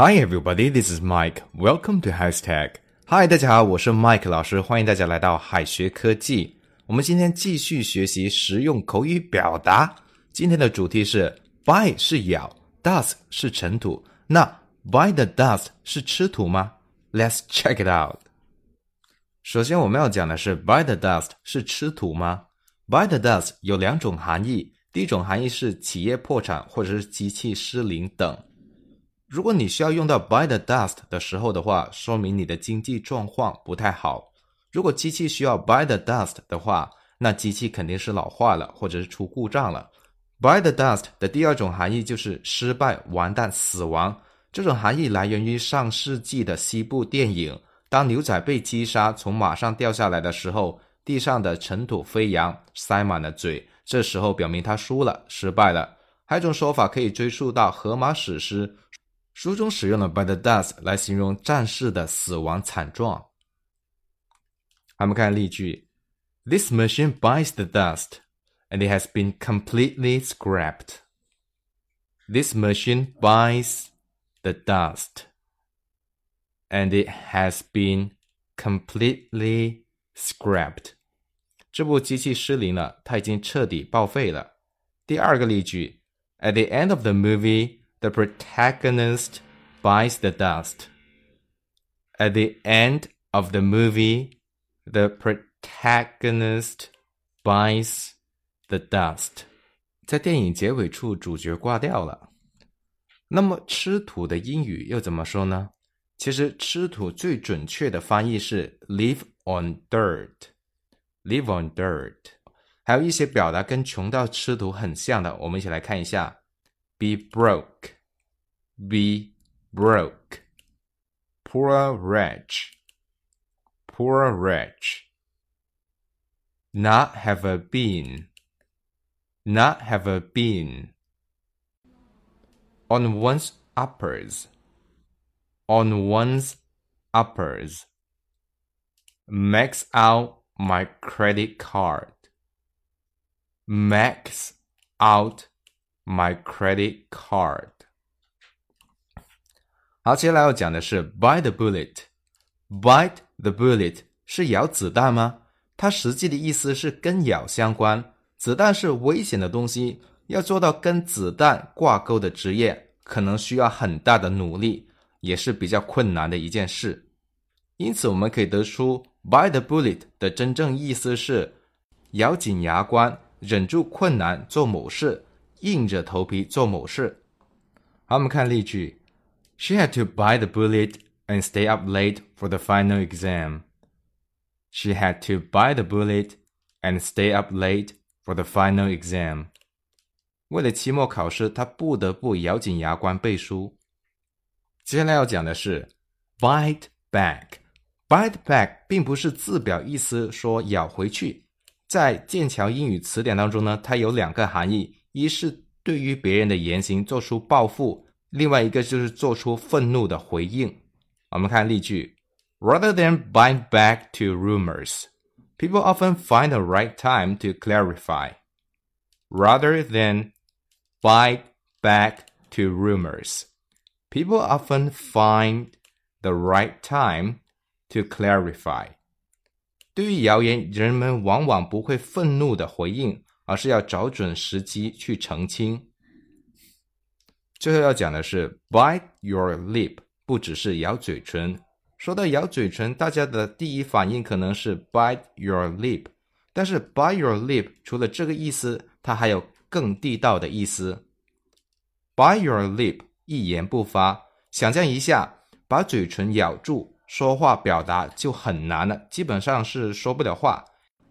Hi everybody, this is Mike. Welcome to Hashtag. Hi，大家好，我是 Mike 老师，欢迎大家来到海学科技。我们今天继续学习实用口语表达。今天的主题是 “by” 是咬，“dust” 是尘土。那 “by the dust” 是吃土吗？Let's check it out. 首先我们要讲的是 “by the dust” 是吃土吗？“by the dust” 有两种含义，第一种含义是企业破产或者是机器失灵等。如果你需要用到 by the dust 的时候的话，说明你的经济状况不太好。如果机器需要 by the dust 的话，那机器肯定是老化了，或者是出故障了。by the dust 的第二种含义就是失败、完蛋、死亡。这种含义来源于上世纪的西部电影，当牛仔被击杀从马上掉下来的时候，地上的尘土飞扬，塞满了嘴，这时候表明他输了，失败了。还有一种说法可以追溯到荷马史诗。书中使用了 by the dust 来形容战士的死亡惨状。我们看例句：This machine bites the dust, and it has been completely scrapped. This machine bites the dust, and it has been completely scrapped. 这部机器失灵了，它已经彻底报废了。第二个例句：At the end of the movie the protagonist bites the dust. At the end of the movie, the protagonist bites the dust. 在电影结尾处，主角挂掉了。那么吃土的英语又怎么说呢？其实吃土最准确的翻译是 live on dirt，live on dirt。还有一些表达跟穷到吃土很像的，我们一起来看一下。 Be broke, be broke, poor wretch, poor wretch, not have a bean, not have a bean. on one's uppers, on one's uppers, max out my credit card, max out My credit card。好，接下来要讲的是 bite the bullet。bite the bullet 是咬子弹吗？它实际的意思是跟咬相关。子弹是危险的东西，要做到跟子弹挂钩的职业，可能需要很大的努力，也是比较困难的一件事。因此，我们可以得出 bite the bullet 的真正意思是咬紧牙关，忍住困难做某事。硬着头皮做某事。好，我们看例句：She had to bite the bullet and stay up late for the final exam. She had to bite the bullet and stay up late for the final exam. 为了期末考试，她不得不咬紧牙关背书。接下来要讲的是 bite back。bite back 并不是字表意思说咬回去，在剑桥英语词典当中呢，它有两个含义。一是对于别人的言行做出报复，另外一个就是做出愤怒的回应。我们看例句：Rather than bite back to rumors, people often find the right time to clarify. Rather than bite back to rumors, people often find the right time to clarify. 对于谣言，人们往往不会愤怒的回应。而是要找准时机去澄清。最后要讲的是 bite your lip，不只是咬嘴唇。说到咬嘴唇，大家的第一反应可能是 bite your lip，但是 bite your lip 除了这个意思，它还有更地道的意思。bite your lip，一言不发。想象一下，把嘴唇咬住，说话表达就很难了，基本上是说不了话。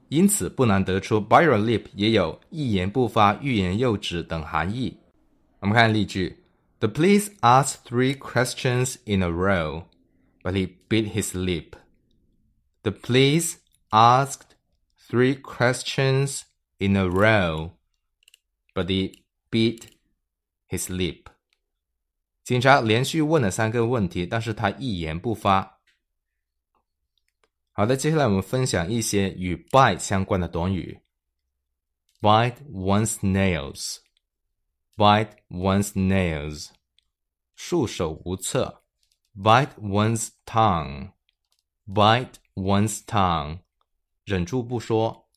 因此，不难得出 “bite your lip” 也有一言不发、欲言又止等含义。我们看例句：The police asked three questions in a row, but he bit his lip. The police asked three questions in a row, but he bit his lip. 警察连续问了三个问题，但是他一言不发。好的，接下来我们分享一些与 bite 相关的短语。bite one's nails，bite one's nails， 束手无策，bite one's tongue，bite one's tongue，忍住不说，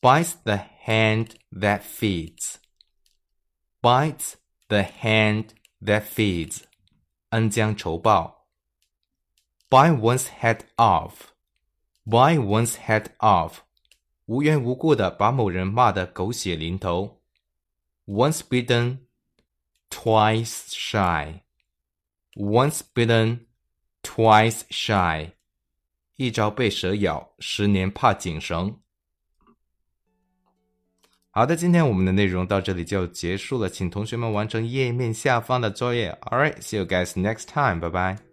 bites the hand that feeds，bites the hand that feeds，恩将仇报，bite one's head off，bite one's head off，无缘无故的把某人骂得狗血淋头，once bitten。twice shy. Once bitten, twice shy. 一朝被蛇咬，十年怕井绳。好的，今天我们的内容到这里就结束了，请同学们完成页面下方的作业。All right, see you guys next time. Bye bye.